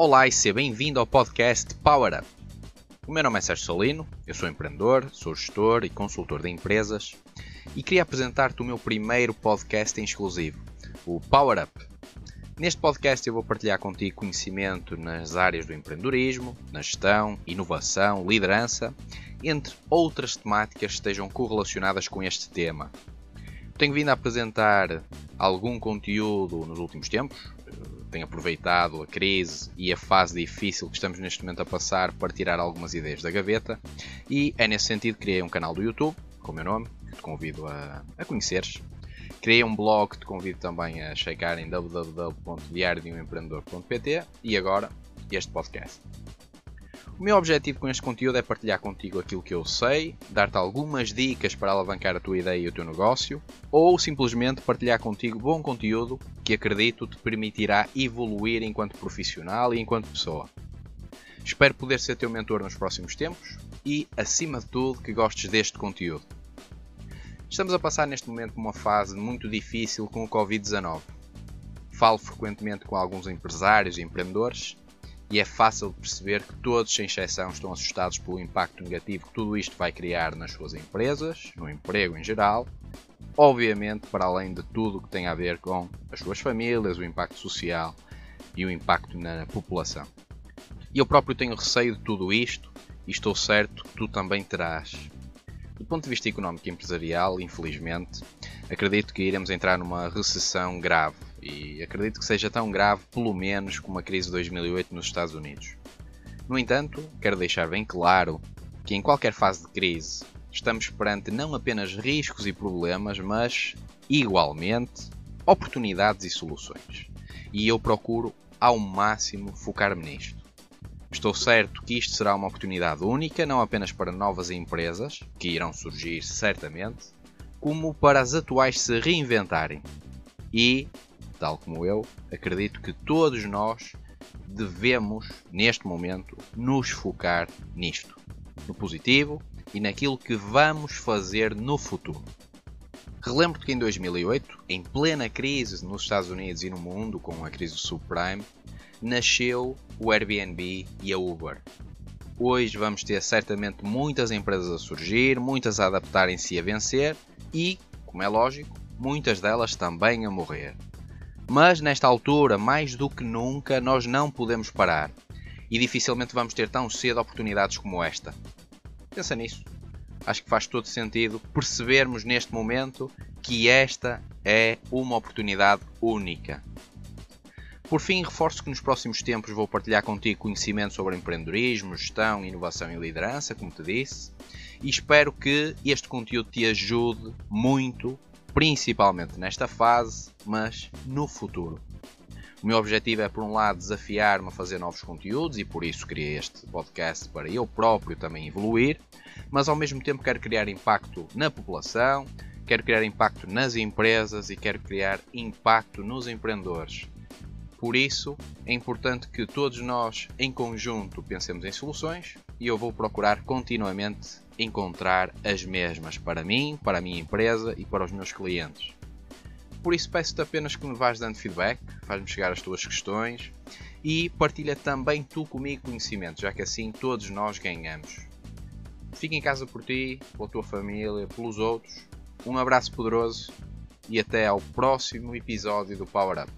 Olá e seja bem-vindo ao podcast Power Up. O meu nome é Sérgio Solino, eu sou empreendedor, sou gestor e consultor de empresas e queria apresentar-te o meu primeiro podcast em exclusivo, o Power Up. Neste podcast eu vou partilhar contigo conhecimento nas áreas do empreendedorismo, na gestão, inovação, liderança, entre outras temáticas que estejam correlacionadas com este tema. Tenho vindo a apresentar algum conteúdo nos últimos tempos, tenho aproveitado a crise e a fase difícil que estamos neste momento a passar para tirar algumas ideias da gaveta e é nesse sentido que criei um canal do YouTube com o meu nome, que te convido a, a conheceres. Criei um blog que te convido também a checar em www.diariodeumempreendedor.pt e agora este podcast. O meu objetivo com este conteúdo é partilhar contigo aquilo que eu sei, dar-te algumas dicas para alavancar a tua ideia e o teu negócio, ou simplesmente partilhar contigo bom conteúdo que acredito te permitirá evoluir enquanto profissional e enquanto pessoa. Espero poder ser teu mentor nos próximos tempos e, acima de tudo, que gostes deste conteúdo. Estamos a passar neste momento uma fase muito difícil com o Covid-19. Falo frequentemente com alguns empresários e empreendedores e é fácil perceber que todos, sem exceção, estão assustados pelo impacto negativo que tudo isto vai criar nas suas empresas, no emprego em geral, obviamente para além de tudo o que tem a ver com as suas famílias, o impacto social e o impacto na população. E eu próprio tenho receio de tudo isto e estou certo que tu também terás. Do ponto de vista económico e empresarial, infelizmente, acredito que iremos entrar numa recessão grave e acredito que seja tão grave, pelo menos, como a crise de 2008 nos Estados Unidos. No entanto, quero deixar bem claro que em qualquer fase de crise estamos perante não apenas riscos e problemas, mas, igualmente, oportunidades e soluções. E eu procuro, ao máximo, focar-me nisto. Estou certo que isto será uma oportunidade única, não apenas para novas empresas, que irão surgir certamente, como para as atuais se reinventarem. E tal como eu, acredito que todos nós devemos, neste momento, nos focar nisto, no positivo e naquilo que vamos fazer no futuro. Relembro-te que em 2008, em plena crise nos Estados Unidos e no mundo, com a crise do subprime, nasceu o Airbnb e a Uber. Hoje vamos ter certamente muitas empresas a surgir, muitas a adaptarem-se a vencer e, como é lógico, muitas delas também a morrer. Mas nesta altura, mais do que nunca, nós não podemos parar e dificilmente vamos ter tão cedo oportunidades como esta. Pensa nisso. Acho que faz todo sentido percebermos neste momento que esta é uma oportunidade única. Por fim, reforço que nos próximos tempos vou partilhar contigo conhecimento sobre empreendedorismo, gestão, inovação e liderança, como te disse, e espero que este conteúdo te ajude muito principalmente nesta fase, mas no futuro. O meu objetivo é, por um lado, desafiar-me a fazer novos conteúdos e por isso criei este podcast para eu próprio também evoluir, mas ao mesmo tempo quero criar impacto na população, quero criar impacto nas empresas e quero criar impacto nos empreendedores. Por isso, é importante que todos nós, em conjunto, pensemos em soluções e eu vou procurar continuamente encontrar as mesmas para mim, para a minha empresa e para os meus clientes. Por isso peço-te apenas que me vás dando feedback, faz-me chegar as tuas questões e partilha também tu comigo conhecimento, já que assim todos nós ganhamos. Fica em casa por ti, pela tua família, pelos outros. Um abraço poderoso e até ao próximo episódio do Power Up.